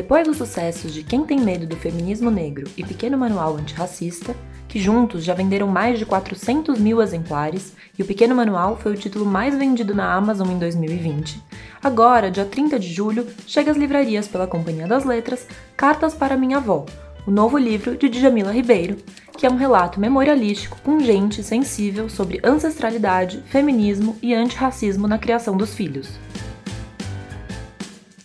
Depois dos sucessos de Quem Tem Medo do Feminismo Negro e Pequeno Manual Antirracista, que juntos já venderam mais de 400 mil exemplares e o Pequeno Manual foi o título mais vendido na Amazon em 2020, agora, dia 30 de julho, chega às livrarias pela Companhia das Letras Cartas para Minha Avó, o novo livro de Djamila Ribeiro, que é um relato memorialístico pungente e sensível sobre ancestralidade, feminismo e antirracismo na criação dos filhos.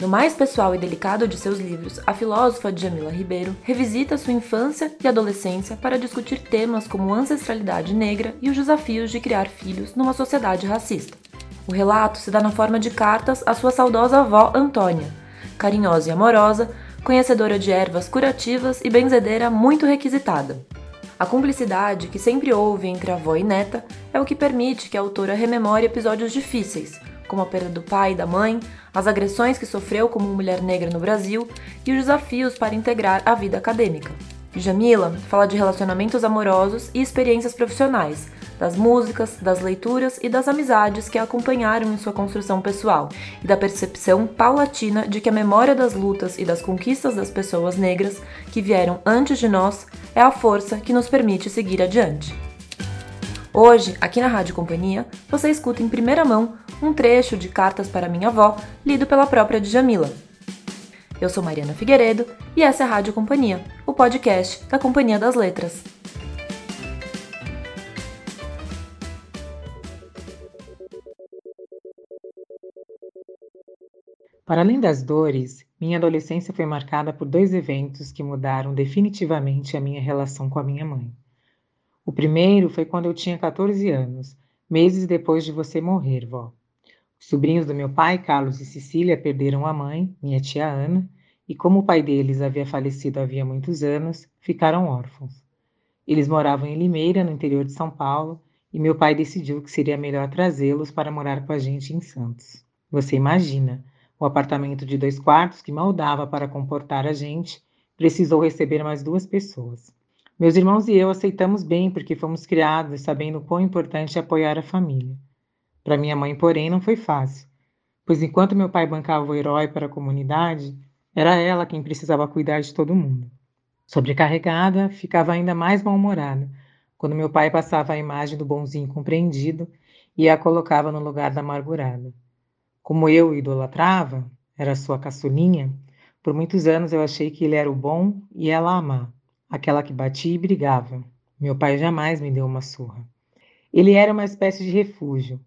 No mais pessoal e delicado de seus livros, a filósofa Djamila Ribeiro revisita sua infância e adolescência para discutir temas como ancestralidade negra e os desafios de criar filhos numa sociedade racista. O relato se dá na forma de cartas à sua saudosa avó Antônia, carinhosa e amorosa, conhecedora de ervas curativas e benzedeira muito requisitada. A cumplicidade que sempre houve entre avó e neta é o que permite que a autora rememore episódios difíceis, como a perda do pai e da mãe, as agressões que sofreu como mulher negra no Brasil e os desafios para integrar a vida acadêmica. Jamila fala de relacionamentos amorosos e experiências profissionais, das músicas, das leituras e das amizades que a acompanharam em sua construção pessoal, e da percepção paulatina de que a memória das lutas e das conquistas das pessoas negras que vieram antes de nós é a força que nos permite seguir adiante. Hoje, aqui na Rádio Companhia, você escuta em primeira mão um trecho de Cartas para Minha Avó, lido pela própria Djamila. Eu sou Mariana Figueiredo e essa é a Rádio Companhia, o podcast da Companhia das Letras. Para além das dores, minha adolescência foi marcada por dois eventos que mudaram definitivamente a minha relação com a minha mãe. O primeiro foi quando eu tinha 14 anos, meses depois de você morrer, vó. Os sobrinhos do meu pai, Carlos e Cecília, perderam a mãe, minha tia Ana, e como o pai deles havia falecido havia muitos anos, ficaram órfãos. Eles moravam em Limeira, no interior de São Paulo, e meu pai decidiu que seria melhor trazê-los para morar com a gente em Santos. Você imagina, o apartamento de dois quartos, que mal dava para comportar a gente, precisou receber mais duas pessoas. Meus irmãos e eu aceitamos bem porque fomos criados sabendo quão importante é apoiar a família. Para minha mãe, porém, não foi fácil, pois enquanto meu pai bancava o herói para a comunidade, era ela quem precisava cuidar de todo mundo. Sobrecarregada, ficava ainda mais mal-humorada quando meu pai passava a imagem do bonzinho compreendido e a colocava no lugar da amargurada. Como eu o idolatrava, era sua caçulinha, por muitos anos eu achei que ele era o bom e ela a má, aquela que batia e brigava. Meu pai jamais me deu uma surra. Ele era uma espécie de refúgio,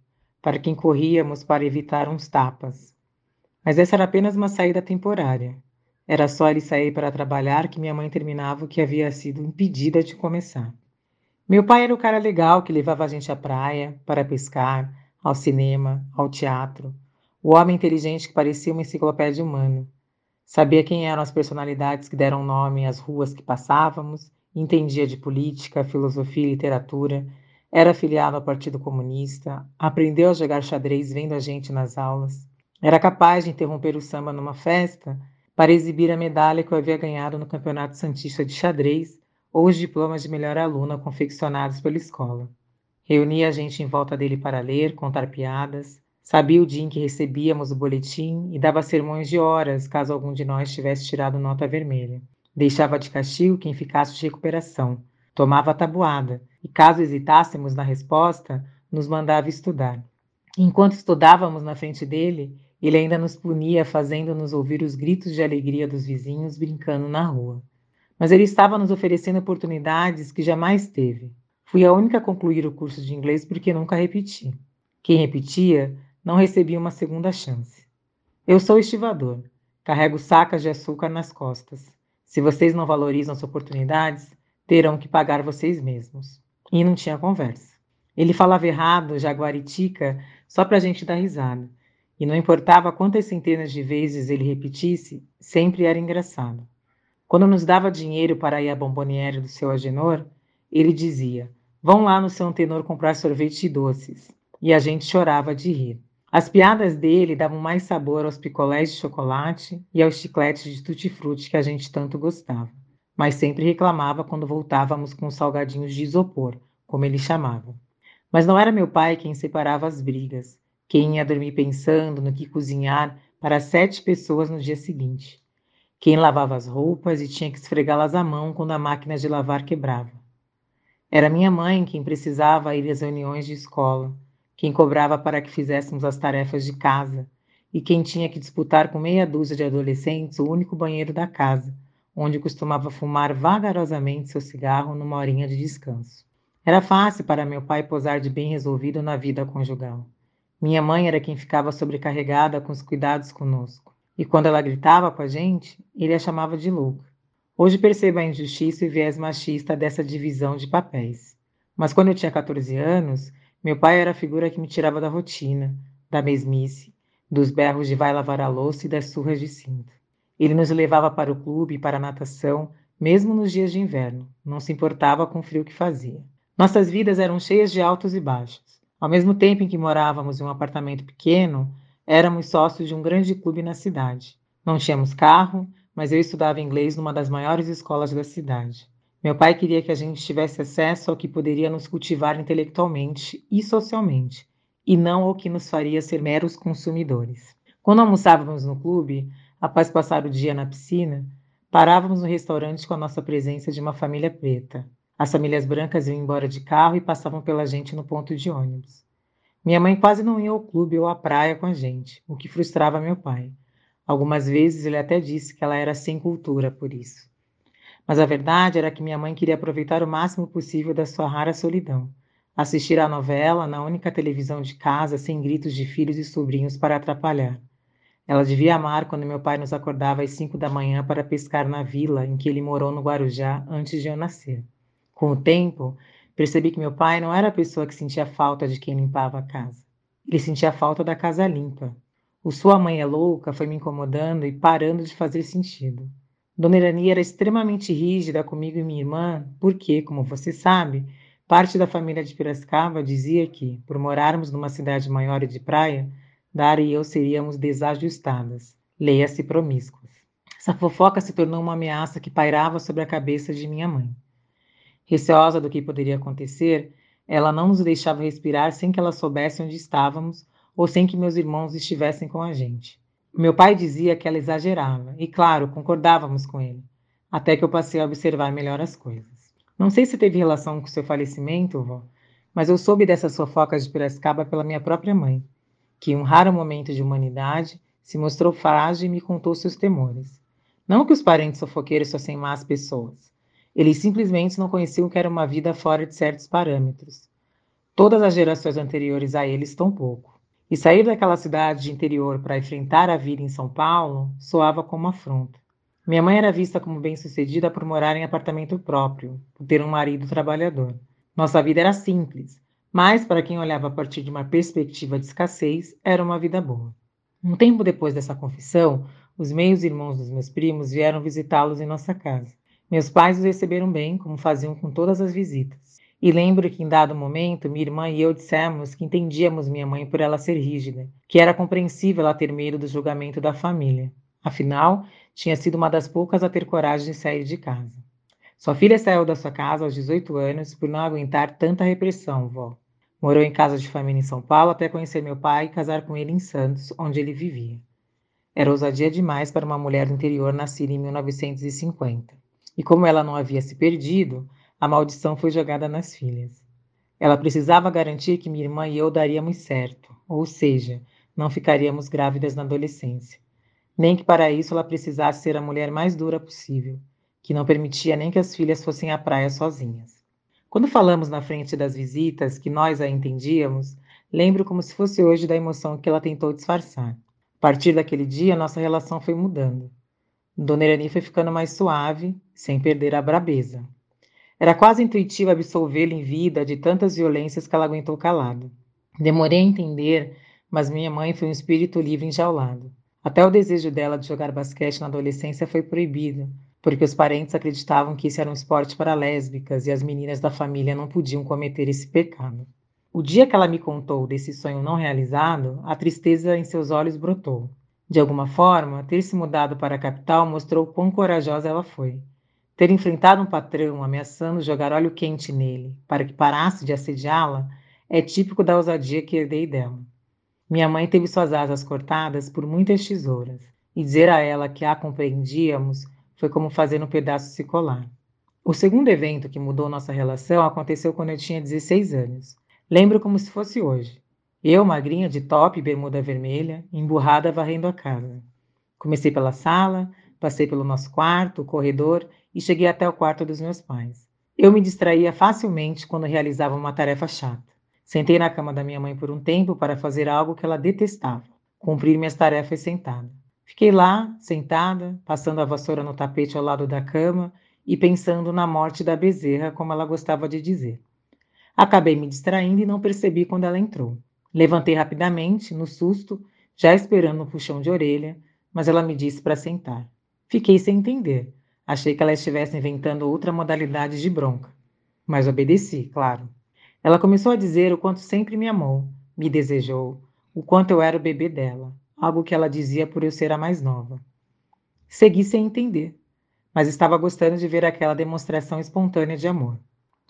para quem corríamos para evitar uns tapas. Mas essa era apenas uma saída temporária. Era só ele sair para trabalhar que minha mãe terminava o que havia sido impedida de começar. Meu pai era o cara legal que levava a gente à praia, para pescar, ao cinema, ao teatro, o homem inteligente que parecia uma enciclopédia humana. Sabia quem eram as personalidades que deram nome às ruas que passávamos, entendia de política, filosofia e literatura, era afiliado ao Partido Comunista, aprendeu a jogar xadrez vendo a gente nas aulas, era capaz de interromper o samba numa festa para exibir a medalha que eu havia ganhado no Campeonato Santista de Xadrez ou os diplomas de melhor aluna confeccionados pela escola. Reunia a gente em volta dele para ler, contar piadas, Sabia o dia em que recebíamos o boletim e dava sermões de horas caso algum de nós tivesse tirado nota vermelha. Deixava de castigo quem ficasse de recuperação. Tomava a tabuada e, caso hesitássemos na resposta, nos mandava estudar. Enquanto estudávamos na frente dele, ele ainda nos punia, fazendo-nos ouvir os gritos de alegria dos vizinhos brincando na rua. Mas ele estava nos oferecendo oportunidades que jamais teve. Fui a única a concluir o curso de inglês porque nunca repeti. Quem repetia não recebi uma segunda chance. Eu sou estivador, carrego sacas de açúcar nas costas. Se vocês não valorizam as oportunidades, terão que pagar vocês mesmos. E não tinha conversa. Ele falava errado, jaguaritica, só para a gente dar risada. E não importava quantas centenas de vezes ele repetisse, sempre era engraçado. Quando nos dava dinheiro para ir à bomboniere do seu Agenor, ele dizia: Vão lá no seu Antenor comprar sorvete e doces. E a gente chorava de rir. As piadas dele davam mais sabor aos picolés de chocolate e aos chicletes de tutti-frutti que a gente tanto gostava, mas sempre reclamava quando voltávamos com os salgadinhos de isopor, como ele chamava. Mas não era meu pai quem separava as brigas, quem ia dormir pensando no que cozinhar para sete pessoas no dia seguinte. quem lavava as roupas e tinha que esfregá-las à mão quando a máquina de lavar quebrava. Era minha mãe quem precisava ir às reuniões de escola, quem cobrava para que fizéssemos as tarefas de casa e quem tinha que disputar com meia dúzia de adolescentes o único banheiro da casa, onde costumava fumar vagarosamente seu cigarro numa horinha de descanso. Era fácil para meu pai posar de bem resolvido na vida conjugal. Minha mãe era quem ficava sobrecarregada com os cuidados conosco. E quando ela gritava com a gente, ele a chamava de louca. Hoje percebo a injustiça e viés machista dessa divisão de papéis. Mas quando eu tinha 14 anos, meu pai era a figura que me tirava da rotina, da mesmice, dos berros de vai lavar a louça e das surras de cinto. Ele nos levava para o clube e para a natação, mesmo nos dias de inverno, não se importava com o frio que fazia. Nossas vidas eram cheias de altos e baixos. Ao mesmo tempo em que morávamos em um apartamento pequeno, éramos sócios de um grande clube na cidade. Não tínhamos carro, mas eu estudava inglês numa das maiores escolas da cidade. Meu pai queria que a gente tivesse acesso ao que poderia nos cultivar intelectualmente e socialmente, e não ao que nos faria ser meros consumidores. Quando almoçávamos no clube, após passar o dia na piscina, parávamos no restaurante com a nossa presença de uma família preta. As famílias brancas iam embora de carro e passavam pela gente no ponto de ônibus. Minha mãe quase não ia ao clube ou à praia com a gente, o que frustrava meu pai. Algumas vezes ele até disse que ela era sem cultura por isso. Mas a verdade era que minha mãe queria aproveitar o máximo possível da sua rara solidão. Assistir à novela na única televisão de casa, sem gritos de filhos e sobrinhos para atrapalhar. Ela devia amar quando meu pai nos acordava às cinco da manhã para pescar na vila em que ele morou no Guarujá antes de eu nascer. Com o tempo, percebi que meu pai não era a pessoa que sentia falta de quem limpava a casa. Ele sentia falta da casa limpa, o Sua Mãe é Louca foi me incomodando e parando de fazer sentido. Dona Irani era extremamente rígida comigo e minha irmã, porque, como você sabe, parte da família de Piracicaba dizia que, por morarmos numa cidade maior e de praia, Dara e eu seríamos desajustadas, leia-se promíscuas. Essa fofoca se tornou uma ameaça que pairava sobre a cabeça de minha mãe. Receosa do que poderia acontecer, ela não nos deixava respirar sem que ela soubesse onde estávamos ou sem que meus irmãos estivessem com a gente. Meu pai dizia que ela exagerava, e claro, concordávamos com ele, até que eu passei a observar melhor as coisas. Não sei se teve relação com seu falecimento, vó, mas eu soube dessas fofocas de Piracicaba pela minha própria mãe, que, em um raro momento de humanidade, se mostrou frágil e me contou seus temores. Não que os parentes fofoqueiros fossem más pessoas. Eles simplesmente não conheciam o que era uma vida fora de certos parâmetros. Todas as gerações anteriores a eles, tampouco. E sair daquela cidade de interior para enfrentar a vida em São Paulo soava como afronta. Minha mãe era vista como bem-sucedida por morar em apartamento próprio, por ter um marido trabalhador. Nossa vida era simples, mas para quem olhava a partir de uma perspectiva de escassez, era uma vida boa. Um tempo depois dessa confissão, os meios irmãos dos meus primos vieram visitá-los em nossa casa. Meus pais os receberam bem, como faziam com todas as visitas. E lembro que em dado momento, minha irmã e eu dissemos que entendíamos minha mãe por ela ser rígida, que era compreensível ela ter medo do julgamento da família. Afinal, tinha sido uma das poucas a ter coragem de sair de casa. Sua filha saiu da sua casa aos 18 anos por não aguentar tanta repressão, vó. Morou em casa de família em São Paulo até conhecer meu pai e casar com ele em Santos, onde ele vivia. Era ousadia demais para uma mulher do interior nascida em 1950. E como ela não havia se perdido, a maldição foi jogada nas filhas. Ela precisava garantir que minha irmã e eu daríamos certo, ou seja, não ficaríamos grávidas na adolescência. Nem que para isso ela precisasse ser a mulher mais dura possível, que não permitia nem que as filhas fossem à praia sozinhas. Quando falamos na frente das visitas que nós a entendíamos, lembro como se fosse hoje da emoção que ela tentou disfarçar. A partir daquele dia, nossa relação foi mudando. Dona Irani foi ficando mais suave, sem perder a brabeza. Era quase intuitivo absolvê-lo em vida de tantas violências que ela aguentou calado. Demorei a entender, mas minha mãe foi um espírito livre enjaulado. Até o desejo dela de jogar basquete na adolescência foi proibido, porque os parentes acreditavam que isso era um esporte para lésbicas e as meninas da família não podiam cometer esse pecado. O dia que ela me contou desse sonho não realizado, a tristeza em seus olhos brotou. De alguma forma, ter se mudado para a capital mostrou quão corajosa ela foi. Ter enfrentado um patrão ameaçando jogar óleo quente nele para que parasse de assediá-la é típico da ousadia que herdei dela. Minha mãe teve suas asas cortadas por muitas tesouras, e dizer a ela que a compreendíamos foi como fazer um pedaço se colar. O segundo evento que mudou nossa relação aconteceu quando eu tinha 16 anos. Lembro como se fosse hoje. Eu, magrinha de top e bermuda vermelha, emburrada varrendo a casa. Comecei pela sala, passei pelo nosso quarto, corredor e cheguei até o quarto dos meus pais. Eu me distraía facilmente quando realizava uma tarefa chata. Sentei na cama da minha mãe por um tempo para fazer algo que ela detestava: cumprir minhas tarefas sentada. Fiquei lá, sentada, passando a vassoura no tapete ao lado da cama e pensando na morte da bezerra, como ela gostava de dizer. Acabei me distraindo e não percebi quando ela entrou. Levantei rapidamente, no susto, já esperando um puxão de orelha, mas ela me disse para sentar. Fiquei sem entender, Achei que ela estivesse inventando outra modalidade de bronca. Mas obedeci, claro. Ela começou a dizer o quanto sempre me amou, me desejou, o quanto eu era o bebê dela, algo que ela dizia por eu ser a mais nova. Segui sem entender, mas estava gostando de ver aquela demonstração espontânea de amor.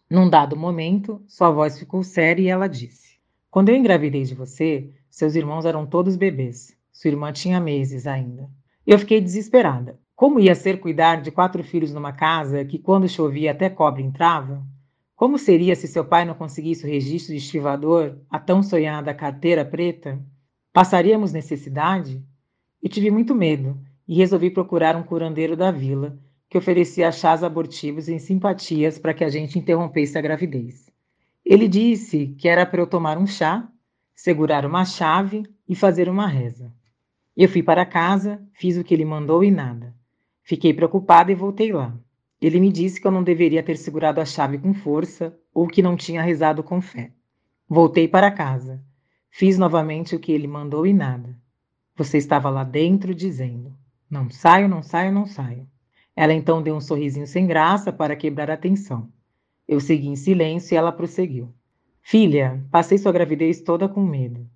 Num dado momento, sua voz ficou séria e ela disse: Quando eu engravidei de você, seus irmãos eram todos bebês. Sua irmã tinha meses ainda. Eu fiquei desesperada. Como ia ser cuidar de quatro filhos numa casa que, quando chovia, até cobre entrava? Como seria se seu pai não conseguisse o registro de estivador, a tão sonhada carteira preta? Passaríamos necessidade? Eu tive muito medo e resolvi procurar um curandeiro da vila que oferecia chás abortivos em simpatias para que a gente interrompesse a gravidez. Ele disse que era para eu tomar um chá, segurar uma chave e fazer uma reza. Eu fui para casa, fiz o que ele mandou e nada. Fiquei preocupada e voltei lá. Ele me disse que eu não deveria ter segurado a chave com força ou que não tinha rezado com fé. Voltei para casa. Fiz novamente o que ele mandou e nada. Você estava lá dentro dizendo: Não saio, não saio, não saio. Ela então deu um sorrisinho sem graça para quebrar a tensão. Eu segui em silêncio e ela prosseguiu. Filha, passei sua gravidez toda com medo.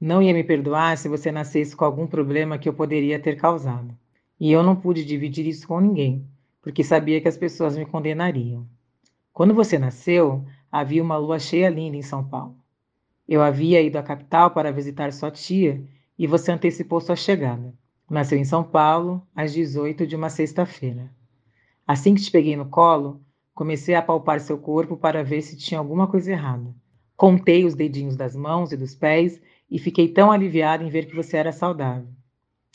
Não ia me perdoar se você nascesse com algum problema que eu poderia ter causado. E eu não pude dividir isso com ninguém, porque sabia que as pessoas me condenariam. Quando você nasceu, havia uma lua cheia linda em São Paulo. Eu havia ido à capital para visitar sua tia e você antecipou sua chegada. Nasceu em São Paulo, às 18 de uma sexta-feira. Assim que te peguei no colo, comecei a palpar seu corpo para ver se tinha alguma coisa errada. Contei os dedinhos das mãos e dos pés e fiquei tão aliviada em ver que você era saudável.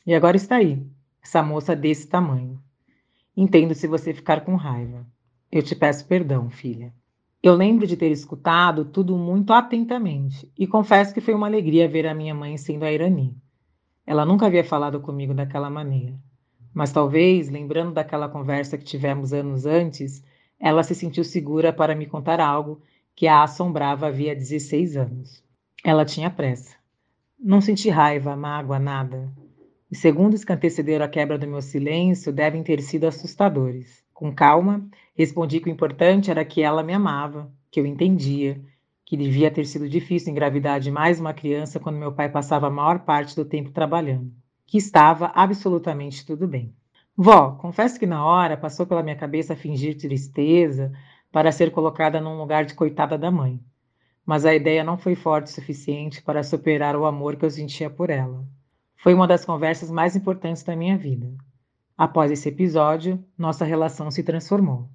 E agora está aí, essa moça desse tamanho. Entendo se você ficar com raiva. Eu te peço perdão, filha. Eu lembro de ter escutado tudo muito atentamente e confesso que foi uma alegria ver a minha mãe sendo a Irani. Ela nunca havia falado comigo daquela maneira, mas talvez, lembrando daquela conversa que tivemos anos antes, ela se sentiu segura para me contar algo que a assombrava havia 16 anos. Ela tinha pressa. Não senti raiva, mágoa, nada. Os segundos que antecederam a quebra do meu silêncio devem ter sido assustadores. Com calma, respondi que o importante era que ela me amava, que eu entendia, que devia ter sido difícil engravidar de mais uma criança quando meu pai passava a maior parte do tempo trabalhando, que estava absolutamente tudo bem. Vó, confesso que na hora passou pela minha cabeça fingir tristeza para ser colocada num lugar de coitada da mãe. Mas a ideia não foi forte o suficiente para superar o amor que eu sentia por ela. Foi uma das conversas mais importantes da minha vida. Após esse episódio, nossa relação se transformou.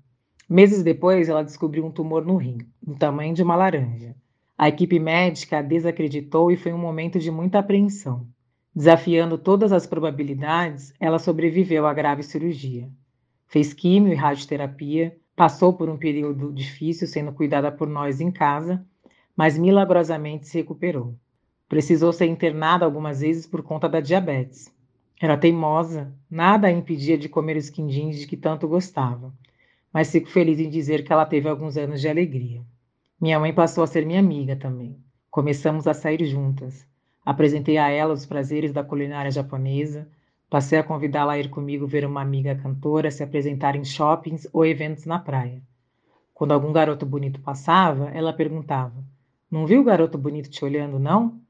Meses depois, ela descobriu um tumor no rim, do tamanho de uma laranja. A equipe médica a desacreditou e foi um momento de muita apreensão. Desafiando todas as probabilidades, ela sobreviveu à grave cirurgia. Fez químio e radioterapia, passou por um período difícil sendo cuidada por nós em casa, mas milagrosamente se recuperou. Precisou ser internada algumas vezes por conta da diabetes. Era teimosa, nada a impedia de comer os quindins de que tanto gostava. Mas fico feliz em dizer que ela teve alguns anos de alegria. Minha mãe passou a ser minha amiga também. Começamos a sair juntas. Apresentei a ela os prazeres da culinária japonesa. Passei a convidá-la a ir comigo ver uma amiga cantora se apresentar em shoppings ou eventos na praia. Quando algum garoto bonito passava, ela perguntava: Não viu o garoto bonito te olhando, não?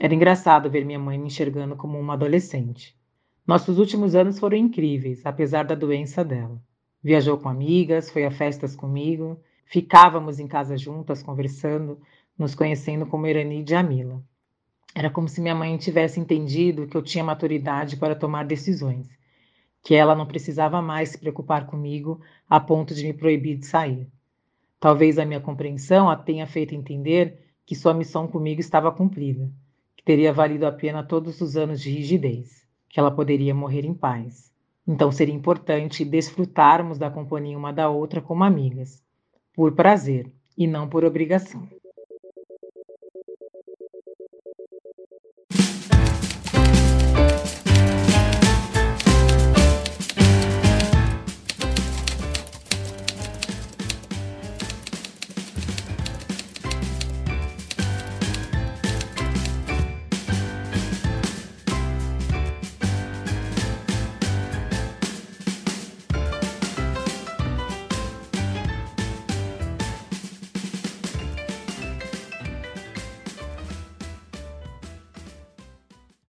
Era engraçado ver minha mãe me enxergando como uma adolescente. Nossos últimos anos foram incríveis, apesar da doença dela. Viajou com amigas, foi a festas comigo, ficávamos em casa juntas conversando, nos conhecendo como Irani e Jamila. Era como se minha mãe tivesse entendido que eu tinha maturidade para tomar decisões, que ela não precisava mais se preocupar comigo a ponto de me proibir de sair. Talvez a minha compreensão a tenha feito entender que sua missão comigo estava cumprida, que teria valido a pena todos os anos de rigidez, que ela poderia morrer em paz. Então seria importante desfrutarmos da companhia uma da outra como amigas, por prazer e não por obrigação.